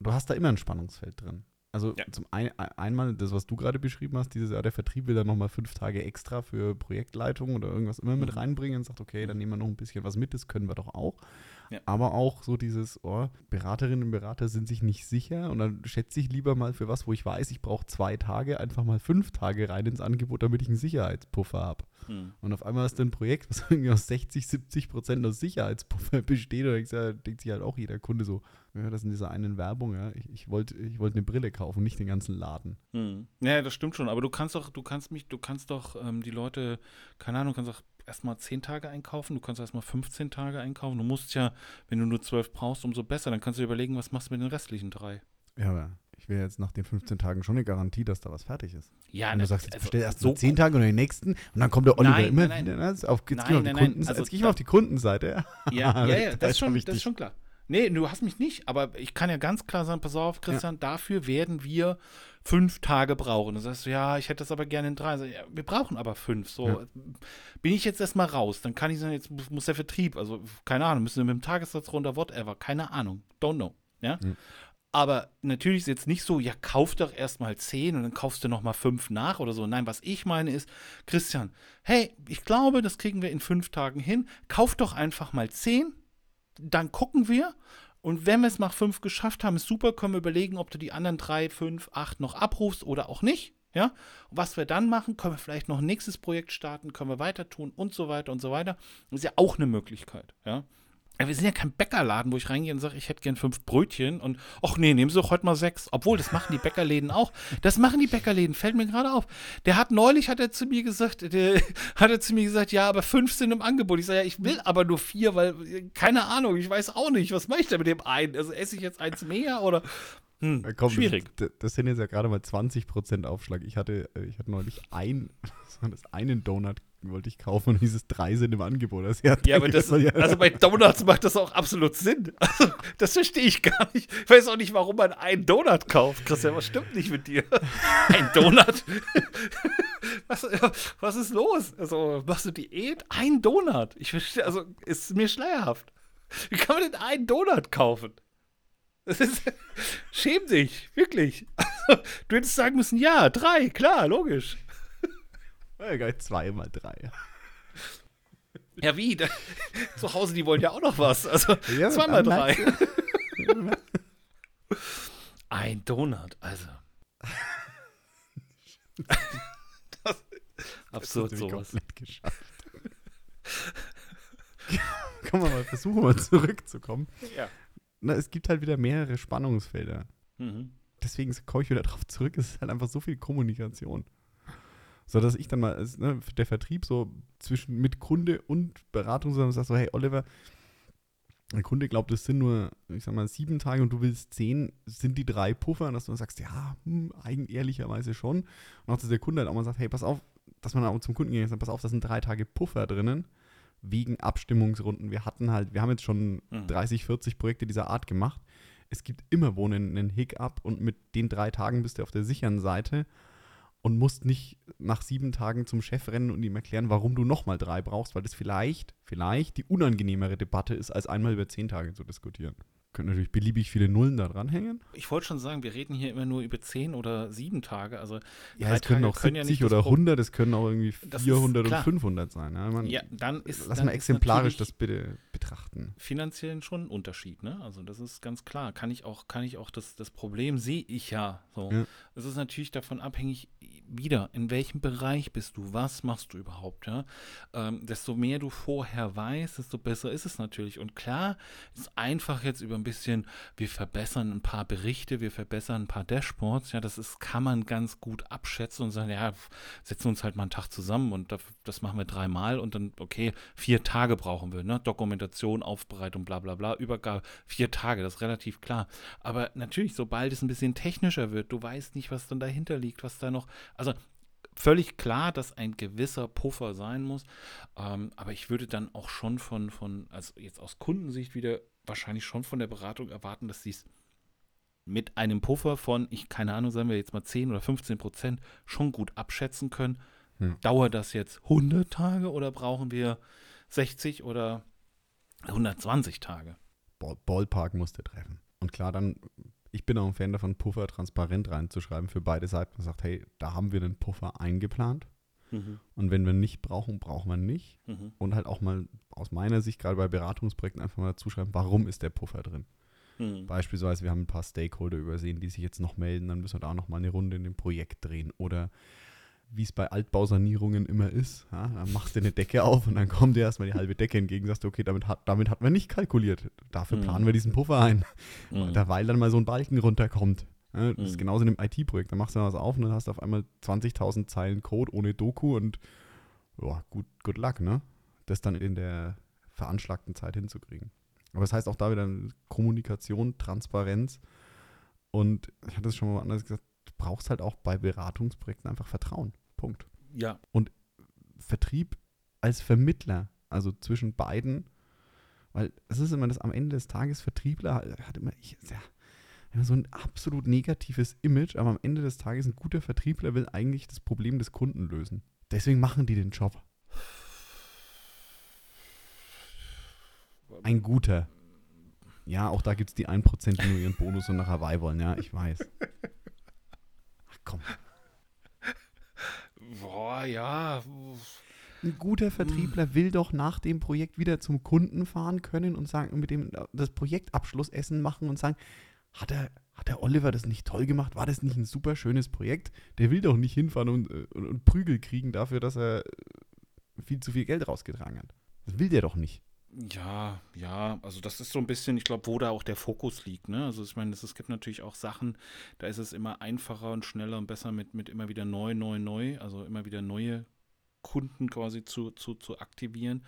Du hast da immer ein Spannungsfeld drin. Also ja. zum einen einmal das, was du gerade beschrieben hast, dieses Jahr der Vertrieb will dann nochmal fünf Tage extra für Projektleitung oder irgendwas immer mit mhm. reinbringen und sagt, okay, dann nehmen wir noch ein bisschen was mit, das können wir doch auch. Ja. Aber auch so dieses, oh, Beraterinnen und Berater sind sich nicht sicher und dann schätze ich lieber mal für was, wo ich weiß, ich brauche zwei Tage, einfach mal fünf Tage rein ins Angebot, damit ich einen Sicherheitspuffer habe. Hm. Und auf einmal hast du ein Projekt, was irgendwie aus 60, 70 Prozent aus Sicherheitspuffer besteht. Und da denkt sich halt auch jeder Kunde so, ja, das in dieser einen Werbung, ja, ich, ich wollte ich wollt eine Brille kaufen, nicht den ganzen Laden. Hm. Ja, das stimmt schon. Aber du kannst doch, du kannst mich, du kannst doch ähm, die Leute, keine Ahnung, kannst doch erstmal 10 Tage einkaufen, du kannst erstmal 15 Tage einkaufen. Du musst ja, wenn du nur 12 brauchst, umso besser. Dann kannst du dir überlegen, was machst du mit den restlichen drei. Ja, aber ich will jetzt nach den 15 Tagen schon eine Garantie, dass da was fertig ist. Ja, Wenn du sagst, jetzt also, bestell erst so 10 Tage und den nächsten und dann kommt der Oliver nein, immer nein, wieder. Ne? Auf, jetzt nein, nein, nein. Also, jetzt gehe ich mal auf die Kundenseite. Ja, ja, ja, das, ist schon, das ist schon klar. Nee, du hast mich nicht, aber ich kann ja ganz klar sagen, pass auf, Christian, ja. dafür werden wir fünf Tage brauchen. Du sagst, ja, ich hätte das aber gerne in drei. Ja, wir brauchen aber fünf. So, ja. bin ich jetzt erstmal raus, dann kann ich sagen, jetzt muss der Vertrieb, also keine Ahnung, müssen wir mit dem Tagessatz runter, whatever, keine Ahnung, don't know. Ja. Mhm. Aber natürlich ist jetzt nicht so, ja, kauf doch erstmal zehn und dann kaufst du nochmal fünf nach oder so. Nein, was ich meine ist, Christian, hey, ich glaube, das kriegen wir in fünf Tagen hin. Kauf doch einfach mal zehn, dann gucken wir. Und wenn wir es nach fünf geschafft haben, ist super, können wir überlegen, ob du die anderen drei, fünf, acht noch abrufst oder auch nicht. Ja, was wir dann machen, können wir vielleicht noch ein nächstes Projekt starten, können wir weiter tun und so weiter und so weiter. Das ist ja auch eine Möglichkeit. Ja, wir sind ja kein Bäckerladen, wo ich reingehe und sage, ich hätte gern fünf Brötchen und ach nee, nehmen Sie doch heute mal sechs. Obwohl, das machen die Bäckerläden auch. Das machen die Bäckerläden, fällt mir gerade auf. Der hat neulich, hat er zu mir gesagt, der, hat er zu mir gesagt, ja, aber fünf sind im Angebot. Ich sage, ja, ich will aber nur vier, weil, keine Ahnung, ich weiß auch nicht, was mache ich da mit dem einen? Also esse ich jetzt eins mehr oder hm, Komm, schwierig. Das, das, sind jetzt ja gerade mal 20% Aufschlag. Ich hatte, äh, ich hatte neulich ein, einen Donut wollte ich kaufen und dieses drei sind im Angebot. Das ja, ja, aber das, also bei Donuts macht das auch absolut Sinn. Also, das verstehe ich gar nicht. Ich weiß auch nicht, warum man einen Donut kauft. Christian, was stimmt nicht mit dir? Ein Donut? was, was ist los? Also, machst du Diät? Ein Donut? Ich verstehe, also, ist mir schleierhaft. Wie kann man denn einen Donut kaufen? Das ist, schäm dich, wirklich. du hättest sagen müssen, ja, drei, klar, logisch. Geil, zwei mal drei. Ja, wie? Da, zu Hause, die wollen ja auch noch was. Also ja, zweimal drei. Ein Donut, also. das, absurd das sowas. geschafft. Kommen wir mal, versuchen mal zurückzukommen. Ja. Na, es gibt halt wieder mehrere Spannungsfelder. Mhm. Deswegen komme ich wieder darauf zurück, es ist halt einfach so viel Kommunikation. So dass ich dann mal, als, ne, der Vertrieb so zwischen mit Kunde und Beratung so sagt so, hey Oliver, der Kunde glaubt, es sind nur, ich sag mal, sieben Tage und du willst zehn, sind die drei Puffer, und dass du dann sagst, ja, hm, eigen, ehrlicherweise schon. Und auch, dass der Kunde halt auch mal sagt, hey, pass auf, dass man auch zum Kunden geht und sagt, pass auf, da sind drei Tage Puffer drinnen, wegen Abstimmungsrunden. Wir hatten halt, wir haben jetzt schon Mhm. 30, 40 Projekte dieser Art gemacht. Es gibt immer wo einen, einen Hiccup und mit den drei Tagen bist du auf der sicheren Seite und musst nicht nach sieben Tagen zum Chef rennen und ihm erklären, warum du nochmal drei brauchst, weil das vielleicht, vielleicht die unangenehmere Debatte ist, als einmal über zehn Tage zu diskutieren. Können natürlich beliebig viele Nullen da dranhängen. Ich wollte schon sagen, wir reden hier immer nur über zehn oder sieben Tage. Also Ja, es können Tage auch können ja 70 nicht das oder Pro- 100, es können auch irgendwie Das ist 400 und klar. 500 sein. Ja, man, ja, dann ist lass dann mal exemplarisch das bitte betrachten. finanziell schon ein Unterschied, ne? Also das ist ganz klar. Kann ich auch, kann ich auch das, das Problem sehe ich ja so. Ja. Es ist natürlich davon abhängig, wieder, in welchem Bereich bist du, was machst du überhaupt, ja? Ähm, desto mehr du vorher weißt, desto besser ist es natürlich. Und klar, ist einfach jetzt über ein bisschen, wir verbessern ein paar Berichte, wir verbessern ein paar Dashboards, ja, das ist, kann man ganz gut abschätzen und sagen, ja, setzen uns halt mal einen Tag zusammen und das, das machen wir dreimal und dann, okay, vier Tage brauchen wir, ne? Dokumentation, Aufbereitung, bla bla bla, Übergabe, vier Tage, das ist relativ klar. Aber natürlich, sobald es ein bisschen technischer wird, du weißt nicht, was dann dahinter liegt, was da noch, also völlig klar, dass ein gewisser Puffer sein muss. Ähm, aber ich würde dann auch schon von, von, also jetzt aus Kundensicht wieder wahrscheinlich schon von der Beratung erwarten, dass sie es mit einem Puffer von, ich keine Ahnung, sagen wir jetzt mal 10 oder 15 Prozent schon gut abschätzen können. Hm. Dauert das jetzt 100 Tage oder brauchen wir 60 oder 120 Tage? Ball Ballpark musste treffen. Und klar, dann, ich bin auch ein Fan davon, Puffer transparent reinzuschreiben für beide Seiten. Man sagt, hey, da haben wir einen Puffer eingeplant. Und wenn wir nicht brauchen, brauchen wir nicht. Mhm. Und halt auch mal aus meiner Sicht, gerade bei Beratungsprojekten, einfach mal zuschreiben, warum ist der Puffer drin. Mhm. Beispielsweise, wir haben ein paar Stakeholder übersehen, die sich jetzt noch melden, dann müssen wir da auch noch mal eine Runde in dem Projekt drehen. Oder wie es bei Altbausanierungen immer ist, ja, dann machst du eine Decke auf und dann kommt dir erstmal die halbe Decke entgegen, sagst du, okay, damit hat, damit hat man nicht kalkuliert. Dafür Mhm. planen wir diesen Puffer ein. Mhm. Da, weil dann mal so ein Balken runterkommt. Ja, das ist Mhm. genauso in einem IT-Projekt. Da machst du was auf und dann hast du auf einmal 20.000 Zeilen Code ohne Doku und ja, gut, good luck, ne? Das dann in der veranschlagten Zeit hinzukriegen. Aber das heißt auch da wieder Kommunikation, Transparenz und ich hatte es schon mal anders gesagt, brauchst halt auch bei Beratungsprojekten einfach Vertrauen. Punkt. Ja, Vertrieb als Vermittler, also zwischen beiden, weil es ist immer das am Ende des Tages, Vertriebler hat immer, ich, ja, immer so ein absolut negatives Image, aber am Ende des Tages ein guter Vertriebler will eigentlich das Problem des Kunden lösen. Deswegen machen die den Job. Ein guter. Ja, auch da gibt es die 1%, die nur ihren Bonus und nach Hawaii wollen, ja, ich weiß. Komm. boah, ja. Ein guter Vertriebler will doch nach dem Projekt wieder zum Kunden fahren können und sagen, mit dem das Projektabschlussessen machen und sagen, hat der, hat der Oliver das nicht toll gemacht? War das nicht ein super schönes Projekt? Der will doch nicht hinfahren und, äh, und, und Prügel kriegen dafür, dass er äh, viel zu viel Geld rausgetragen hat. Das will der doch nicht. Ja, ja, also das ist so ein bisschen, ich glaube, wo da auch der Fokus liegt, ne? Also ich meine, es gibt natürlich auch Sachen, da ist es immer einfacher und schneller und besser mit, mit immer wieder neu, neu, neu, also immer wieder neue Kunden quasi zu, zu, zu aktivieren.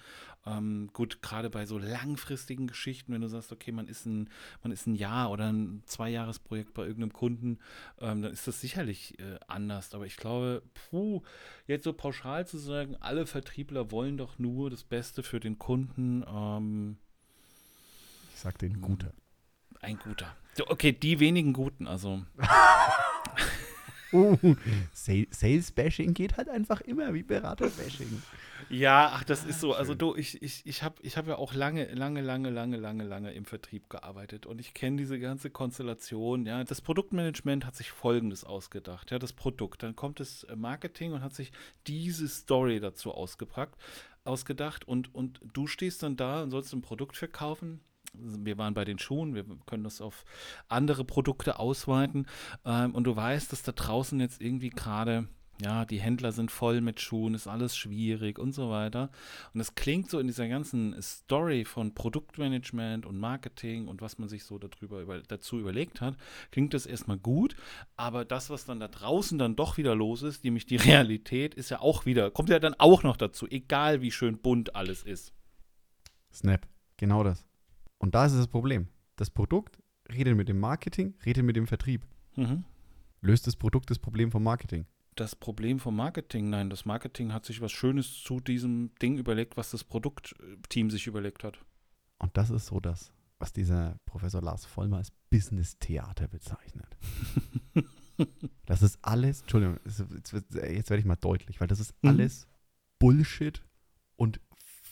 Ähm, gut, gerade bei so langfristigen Geschichten, wenn du sagst, okay, man ist ein, man ist ein Jahr oder ein Zweijahresprojekt bei irgendeinem Kunden, ähm, dann ist das sicherlich äh, anders. Aber ich glaube, puh, jetzt so pauschal zu sagen, alle Vertriebler wollen doch nur das Beste für den Kunden, ähm, Ich sag den guter. ein guter. Okay, die wenigen guten, also. Uh, Sal- Sales-Bashing geht halt einfach immer wie Berater-Bashing. Ja, ach, das ist so. Also du, ich, ich, ich habe ich hab ja auch lange, lange, lange, lange, lange, lange im Vertrieb gearbeitet und ich kenne diese ganze Konstellation. Ja, das Produktmanagement hat sich Folgendes ausgedacht. Ja, das Produkt, dann kommt das äh, Marketing und hat sich diese Story dazu ausgepackt, ausgedacht und, und du stehst dann da und sollst ein Produkt verkaufen. Wir waren bei den Schuhen, wir können das auf andere Produkte ausweiten ähm, und du weißt, dass da draußen jetzt irgendwie gerade ja, die Händler sind voll mit Schuhen, ist alles schwierig und so weiter. Und es klingt so in dieser ganzen Story von Produktmanagement und Marketing und was man sich so darüber über, dazu überlegt hat, klingt das erstmal gut, aber das, was dann da draußen dann doch wieder los ist, nämlich die Realität, ist ja auch wieder, kommt ja dann auch noch dazu, egal wie schön bunt alles ist. Snap, genau das. Und da ist das Problem. Das Produkt redet mit dem Marketing, redet mit dem Vertrieb. Mhm. Löst das Produkt das Problem vom Marketing? das Problem vom Marketing. Nein, das Marketing hat sich was Schönes zu diesem Ding überlegt, was das Produktteam sich überlegt hat. Und das ist so das, was dieser Professor Lars Vollmer als Business-Theater bezeichnet. das ist alles, Entschuldigung, jetzt, jetzt werde ich mal deutlich, weil das ist Mhm. alles Bullshit und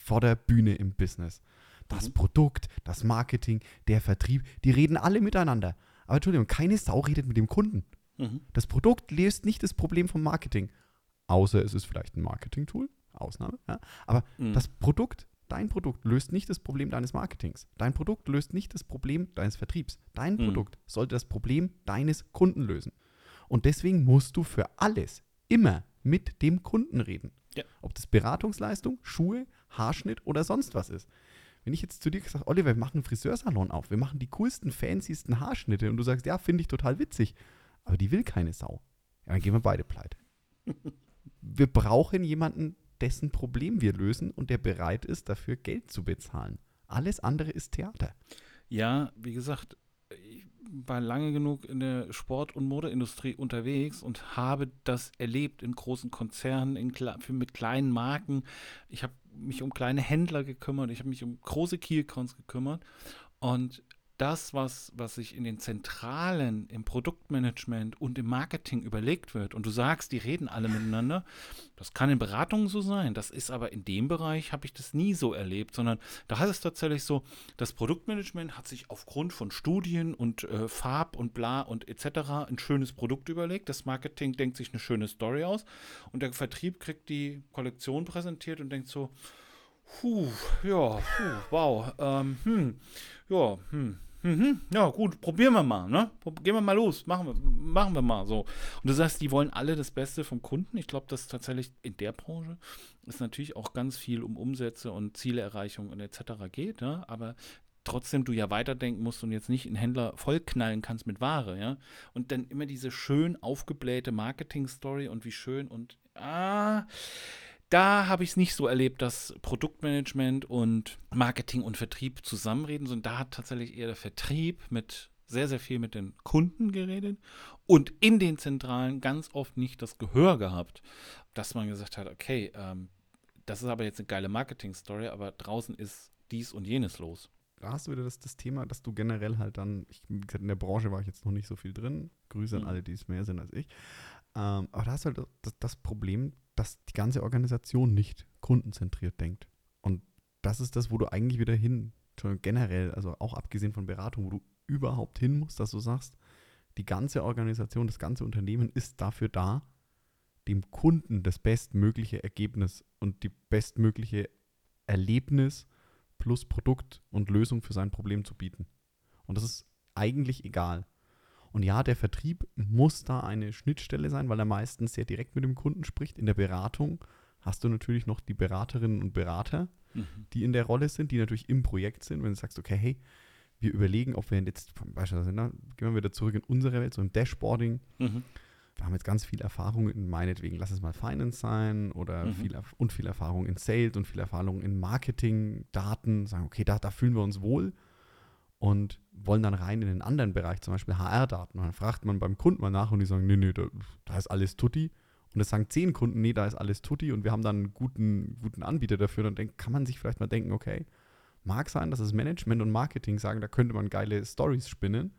vor der Bühne im Business. Das Mhm. Produkt, das Marketing, der Vertrieb, die reden alle miteinander. Aber Entschuldigung, keine Sau redet mit dem Kunden. Mhm. Das Produkt löst nicht das Problem vom Marketing. Außer es ist vielleicht ein Marketing-Tool, Ausnahme. Ja? Aber Mhm. das Produkt, dein Produkt löst nicht das Problem deines Marketings. Dein Produkt löst nicht das Problem deines Vertriebs. Dein Mhm. Produkt sollte das Problem deines Kunden lösen. Und deswegen musst du für alles immer mit dem Kunden reden. Ja. Ob das Beratungsleistung, Schuhe, Haarschnitt oder sonst was ist. Wenn ich jetzt zu dir gesagt Oliver, wir machen einen Friseursalon auf, wir machen die coolsten, fancysten Haarschnitte und du sagst, ja, finde ich total witzig, aber die will keine Sau. Ja, dann gehen wir beide pleite. wir brauchen jemanden, dessen Problem wir lösen und der bereit ist, dafür Geld zu bezahlen. Alles andere ist Theater. Ja, wie gesagt, war lange genug in der Sport- und Modeindustrie unterwegs und habe das erlebt in großen Konzernen, in, mit kleinen Marken. Ich habe mich um kleine Händler gekümmert, ich habe mich um große Key-Accounts gekümmert. Und das, was, was sich in den Zentralen, im Produktmanagement und im Marketing überlegt wird, und du sagst, die reden alle miteinander, das kann in Beratungen so sein. Das ist aber in dem Bereich, habe ich das nie so erlebt, sondern da ist es tatsächlich so, das Produktmanagement hat sich aufgrund von Studien und äh, Farb und bla und etc. ein schönes Produkt überlegt. Das Marketing denkt sich eine schöne Story aus und der Vertrieb kriegt die Kollektion präsentiert und denkt so, puh, ja, puh, wow, ähm, hm, ja, hm, Mhm. Ja, gut, probieren wir mal, ne? Gehen wir mal los, machen wir, machen wir mal so. Und du sagst, die wollen alle das Beste vom Kunden. Ich glaube, dass tatsächlich in der Branche es natürlich auch ganz viel um Umsätze und Zieleerreichung und etc. geht, ja? aber trotzdem du ja weiterdenken musst und jetzt nicht einen Händler vollknallen kannst mit Ware, ja. Und dann immer diese schön aufgeblähte Marketing-Story und wie schön und ah, da habe ich es nicht so erlebt, dass Produktmanagement und Marketing und Vertrieb zusammenreden, sondern da hat tatsächlich eher der Vertrieb mit sehr, sehr viel mit den Kunden geredet und in den Zentralen ganz oft nicht das Gehör gehabt, dass man gesagt hat, okay, ähm, das ist aber jetzt eine geile Marketing-Story, aber draußen ist dies und jenes los. Da hast du wieder das, das Thema, dass du generell halt dann, ich, wie gesagt, in der Branche war ich jetzt noch nicht so viel drin. Grüße an Mhm. alle, die es mehr sind als ich. Ähm, aber da hast du halt das, das Problem, dass die ganze Organisation nicht kundenzentriert denkt. Und das ist das, wo du eigentlich wieder hin, generell, also auch abgesehen von Beratung, wo du überhaupt hin musst, dass du sagst, die ganze Organisation, das ganze Unternehmen ist dafür da, dem Kunden das bestmögliche Ergebnis und die bestmögliche Erlebnis plus Produkt und Lösung für sein Problem zu bieten. Und das ist eigentlich egal. Und ja, der Vertrieb muss da eine Schnittstelle sein, weil er meistens sehr direkt mit dem Kunden spricht. In der Beratung hast du natürlich noch die Beraterinnen und Berater, die in der Rolle sind, die natürlich im Projekt sind. Wenn du sagst, okay, hey, wir überlegen, ob wir jetzt, beispielsweise, na, gehen wir wieder zurück in unsere Welt, so im Dashboarding. Mhm. Wir haben jetzt ganz viel Erfahrung in meinetwegen, lass es mal Finance sein oder Mhm. viel, und viel Erfahrung in Sales und viel Erfahrung in Marketing, Daten, sagen, okay, da, da fühlen wir uns wohl und wollen dann rein in den anderen Bereich, zum Beispiel HR-Daten. Und dann fragt man beim Kunden mal nach und die sagen, nee, nee, da, da ist alles tutti. Und es sagen zehn Kunden, nee, da ist alles tutti und wir haben dann einen guten, guten Anbieter dafür. Dann denk, kann man sich vielleicht mal denken, okay, mag sein, dass das Management und Marketing sagen, da könnte man geile Stories spinnen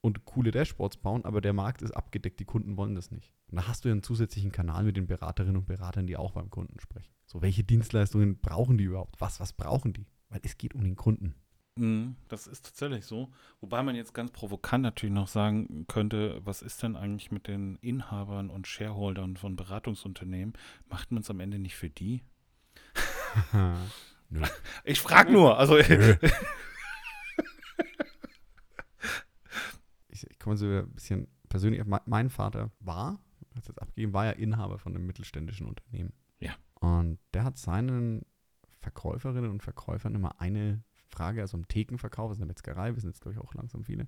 und coole Dashboards bauen, aber der Markt ist abgedeckt, die Kunden wollen das nicht. Und da hast du ja einen zusätzlichen Kanal mit den Beraterinnen und Beratern, die auch beim Kunden sprechen. So, welche Dienstleistungen brauchen die überhaupt? Was, was brauchen die? Weil es geht um den Kunden. Mhm, Das ist tatsächlich so. Wobei man jetzt ganz provokant natürlich noch sagen könnte, was ist denn eigentlich mit den Inhabern und Shareholdern von Beratungsunternehmen? Macht man es am Ende nicht für die? Nö. Ich frage nur. Also, Ich, ich komme so ein bisschen persönlich, mein Vater war hat es jetzt abgegeben, war ja Inhaber von einem mittelständischen Unternehmen. Ja. Und der hat seinen Verkäuferinnen und Verkäufern immer eine Frage, also im Thekenverkauf, also in der Metzgerei, wir sind jetzt, glaube ich, auch langsam viele,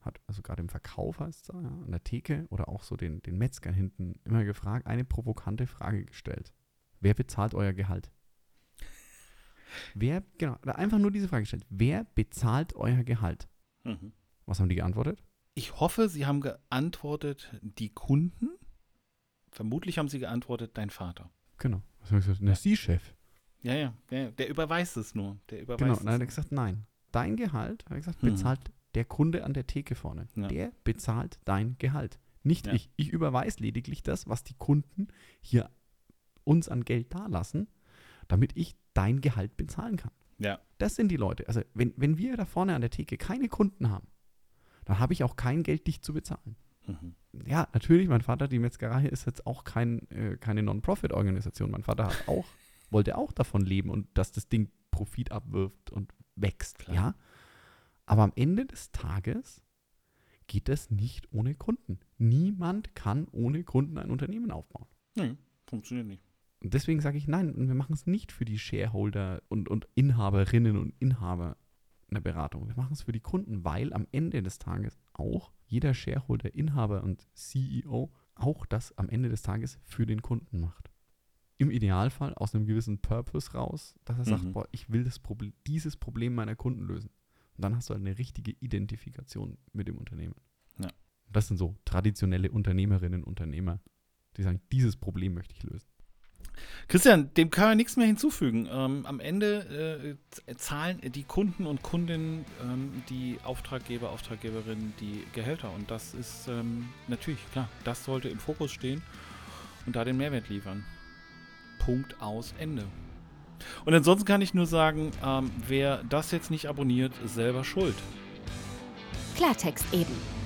hat also gerade im Verkauf heißt es da, ja, an der Theke oder auch so den, den Metzgern hinten immer gefragt, eine provokante Frage gestellt. Wer bezahlt euer Gehalt? Wer, genau, einfach nur diese Frage gestellt. Wer bezahlt euer Gehalt? Mhm. Was haben die geantwortet? Ich hoffe, Sie haben geantwortet, die Kunden. Vermutlich haben Sie geantwortet, dein Vater. Genau. Was habe ich gesagt? Na, Sie, Chef. Ja, ja, ja, der überweist es nur. Der überweist Genau. es Dann hat er gesagt, nein. Dein Gehalt, hat er gesagt, Mhm. bezahlt der Kunde an der Theke vorne. Ja. Der bezahlt dein Gehalt. Nicht Ja. ich. Ich überweise lediglich das, was die Kunden hier uns an Geld dalassen, damit ich dein Gehalt bezahlen kann. Ja, Das sind die Leute. Also wenn, wenn wir da vorne an der Theke keine Kunden haben, dann habe ich auch kein Geld, dich zu bezahlen. mhm. Ja, natürlich, mein Vater, die Metzgerei ist jetzt auch kein, äh, keine Non-Profit-Organisation. Mein Vater hat auch, wollte auch davon leben und dass das Ding Profit abwirft und wächst. Klar. Ja. Aber am Ende des Tages geht das nicht ohne Kunden. Niemand kann ohne Kunden ein Unternehmen aufbauen. nee, funktioniert nicht. Und deswegen sage ich, nein, wir machen es nicht für die Shareholder und, und Inhaberinnen und Inhaber einer Beratung. Wir machen es für die Kunden, weil am Ende des Tages auch jeder Shareholder, Inhaber und CEO auch das am Ende des Tages für den Kunden macht. Im Idealfall aus einem gewissen Purpose raus, dass er sagt, Mhm. boah, ich will das Problem, dieses Problem meiner Kunden lösen. Und dann hast du halt eine richtige Identifikation mit dem Unternehmen. Ja. Das sind so traditionelle Unternehmerinnen und Unternehmer, die sagen, dieses Problem möchte ich lösen. Christian, dem kann man nichts mehr hinzufügen. Ähm, am Ende äh, zahlen die Kunden und Kundinnen, ähm, die Auftraggeber, Auftraggeberinnen, die Gehälter. Und das ist ähm, natürlich klar, das sollte im Fokus stehen und da den Mehrwert liefern. Punkt aus Ende. Und ansonsten kann ich nur sagen, ähm, wer das jetzt nicht abonniert, ist selber schuld. Klartext eben.